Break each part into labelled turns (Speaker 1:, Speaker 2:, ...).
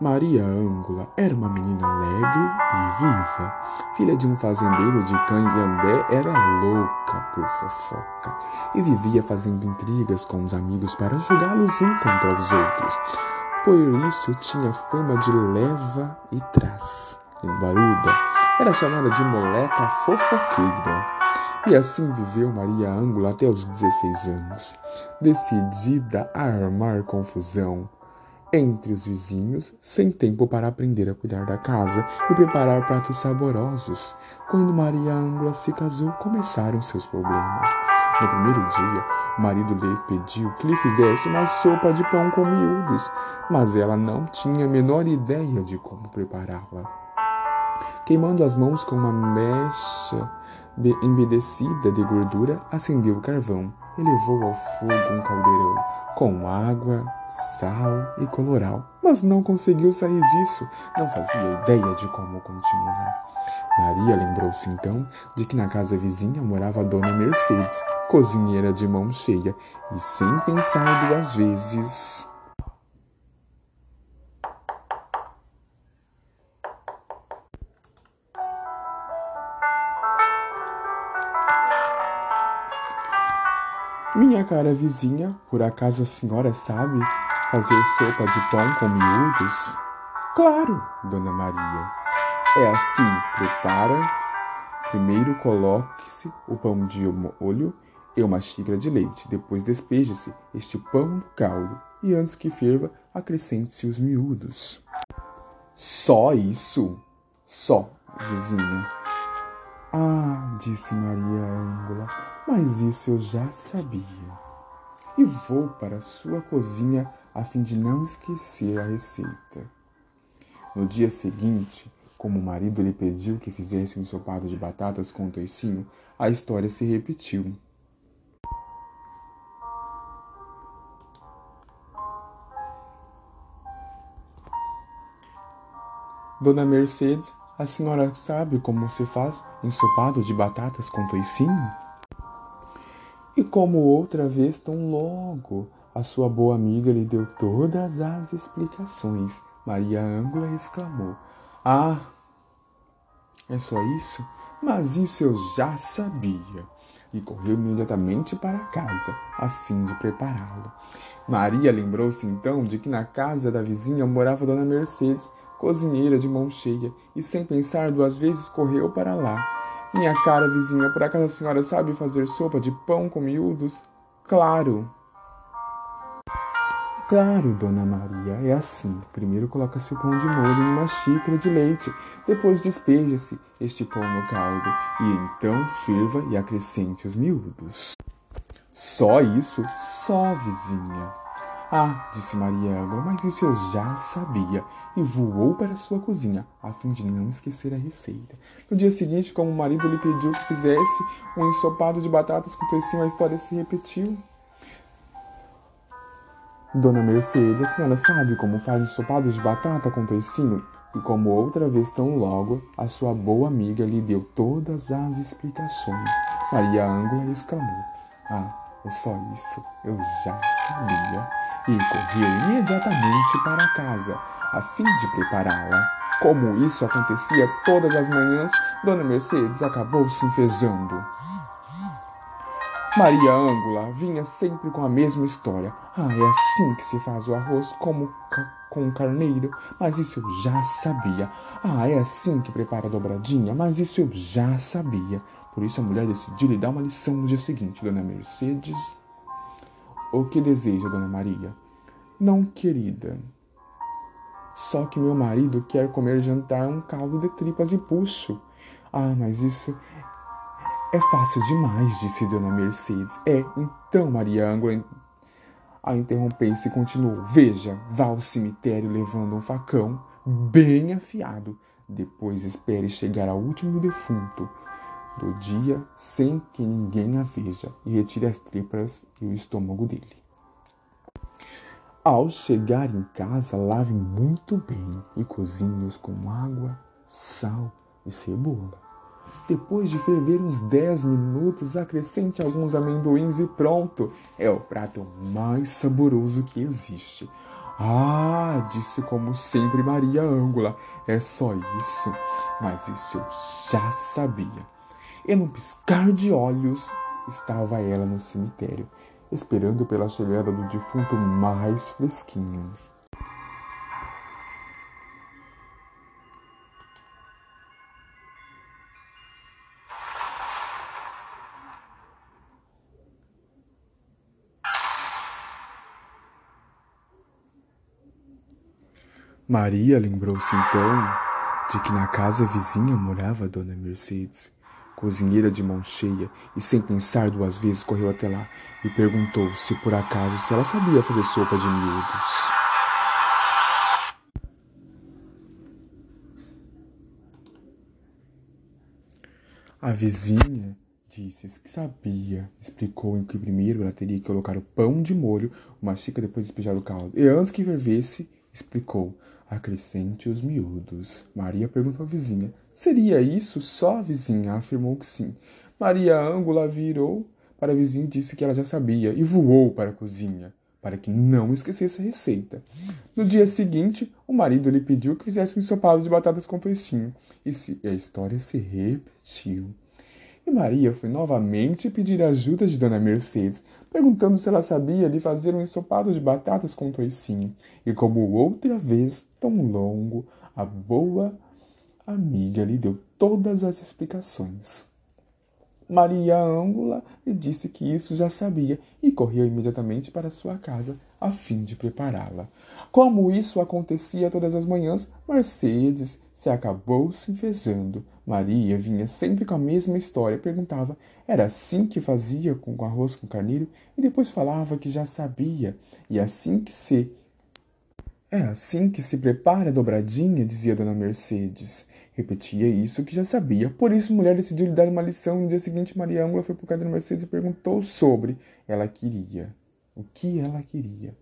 Speaker 1: Maria Ângula era uma menina alegre e viva. Filha de um fazendeiro de Canhambé, era louca por fofoca e vivia fazendo intrigas com os amigos para julgá-los um contra os outros. Por isso tinha fama de leva e trás. Limbaruda era chamada de moleca fofoqueira. E assim viveu Maria Ângula até os 16 anos, decidida a armar confusão entre os vizinhos, sem tempo para aprender a cuidar da casa e preparar pratos saborosos. Quando Maria Ângela se casou, começaram seus problemas. No primeiro dia, o marido lhe pediu que lhe fizesse uma sopa de pão com miúdos, mas ela não tinha a menor ideia de como prepará-la. Queimando as mãos com uma mecha embedecida de gordura, acendeu o carvão e levou ao fogo um caldeirão com água, sal e coloral, mas não conseguiu sair disso, não fazia ideia de como continuar. Maria lembrou-se então de que na casa vizinha morava a dona Mercedes, cozinheira de mão cheia, e sem pensar duas vezes. Minha cara vizinha, por acaso a senhora sabe fazer sopa de pão com miúdos? Claro, dona Maria. É assim, prepara. Primeiro coloque-se o pão de molho e uma xícara de leite. Depois despeje-se este pão no caldo e antes que ferva, acrescente-se os miúdos. Só isso? Só, vizinha. Ah, disse Maria Ângola, mas isso eu já sabia. E vou para sua cozinha a fim de não esquecer a receita. No dia seguinte, como o marido lhe pediu que fizesse um ensopado de batatas com toicinho, a história se repetiu. Dona Mercedes a senhora sabe como se faz ensopado de batatas com toicinho? E como outra vez tão logo a sua boa amiga lhe deu todas as explicações, Maria Ângula exclamou: Ah, é só isso? Mas isso eu já sabia. E correu imediatamente para casa, a fim de prepará-lo. Maria lembrou-se então de que na casa da vizinha morava Dona Mercedes, cozinheira de mão cheia, e sem pensar duas vezes correu para lá. Minha cara vizinha, por acaso a senhora sabe fazer sopa de pão com miúdos? Claro. Claro, dona Maria, é assim. Primeiro coloca-se o pão de molho em uma xícara de leite, depois despeja-se este pão no caldo, e então ferva e acrescente os miúdos. Só isso? Só, vizinha. Ah, disse Maria Ângela, mas isso eu já sabia, e voou para sua cozinha, a fim de não esquecer a receita. No dia seguinte, como o marido lhe pediu que fizesse um ensopado de batatas com toicinho, a história se repetiu. Dona Mercedes, a senhora sabe como faz ensopado de batata com toicinho? E como outra vez tão logo, a sua boa amiga lhe deu todas as explicações. Maria Ângela exclamou, ah, é só isso, eu já sabia e correu imediatamente para casa, a fim de prepará-la. Como isso acontecia todas as manhãs, Dona Mercedes acabou se enfesando. Maria Ângula vinha sempre com a mesma história. Ah, é assim que se faz o arroz como com carneiro, mas isso eu já sabia. Ah, é assim que prepara a dobradinha, mas isso eu já sabia. Por isso a mulher decidiu lhe dar uma lição no dia seguinte. Dona Mercedes o que deseja, Dona Maria? Não, querida. Só que meu marido quer comer jantar um caldo de tripas e puxo. Ah, mas isso é fácil demais, disse Dona Mercedes. É, então, Maria Ângela a interrompeu-se e continuou. Veja, vá ao cemitério levando um facão bem afiado. Depois espere chegar ao último defunto do dia sem que ninguém a veja e retire as tripas e o estômago dele. Ao chegar em casa, lave muito bem e cozinhe-os com água, sal e cebola. Depois de ferver uns 10 minutos, acrescente alguns amendoins e pronto! É o prato mais saboroso que existe. Ah, disse como sempre Maria Ângula, é só isso. Mas isso eu já sabia. E num piscar de olhos estava ela no cemitério, esperando pela chegada do defunto mais fresquinho. Maria lembrou-se então de que na casa vizinha morava dona Mercedes, cozinheira de mão cheia, e sem pensar duas vezes correu até lá e perguntou se por acaso se ela sabia fazer sopa de miúdos. A vizinha disse que sabia, explicou em que primeiro ela teria que colocar o pão de molho, uma xícara depois despejar o caldo, e antes que fervesse, explicou, Acrescente os miúdos. Maria perguntou à vizinha. Seria isso só? A vizinha afirmou que sim. Maria Ângula virou para a vizinha e disse que ela já sabia e voou para a cozinha para que não esquecesse a receita. No dia seguinte, o marido lhe pediu que fizesse um ensopado de batatas com toicinho e, se, a história se repetiu. E Maria foi novamente pedir ajuda de Dona Mercedes, perguntando se ela sabia de fazer um ensopado de batatas com toicinho. E como outra vez, tão longo, a boa amiga lhe deu todas as explicações. Maria Ângula lhe disse que isso já sabia e correu imediatamente para sua casa a fim de prepará-la. Como isso acontecia todas as manhãs, Mercedes se acabou se enfezando. Maria vinha sempre com a mesma história, perguntava: era assim que fazia com arroz com carneiro? E depois falava que já sabia. E assim que se. É assim que se prepara a dobradinha, dizia Dona Mercedes. Repetia isso que já sabia. Por isso, a mulher decidiu lhe dar uma lição. No dia seguinte, Maria Ângela foi casa da Mercedes e perguntou sobre. Ela queria. O que ela queria?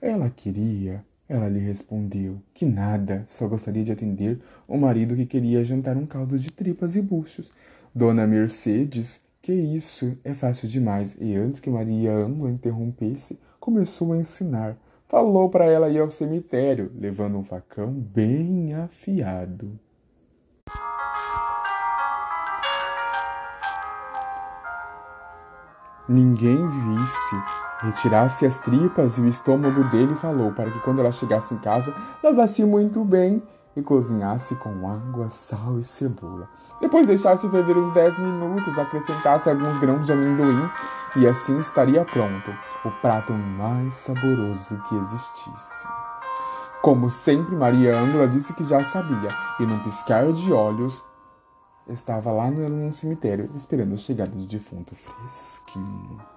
Speaker 1: Ela queria ela lhe respondeu que nada, só gostaria de atender o marido que queria jantar um caldo de tripas e buchos. Dona Mercedes, que isso, é fácil demais. E antes que Maria Ângela interrompesse, começou a ensinar. Falou para ela ir ao cemitério, levando um facão bem afiado. Ninguém visse Retirasse as tripas e o estômago dele falou para que quando ela chegasse em casa, lavasse muito bem e cozinhasse com água, sal e cebola. Depois deixasse ferver uns 10 minutos, acrescentasse alguns grãos de amendoim e assim estaria pronto o prato mais saboroso que existisse. Como sempre, Maria Ângela disse que já sabia e num piscar de olhos estava lá no cemitério esperando a chegada do defunto fresquinho.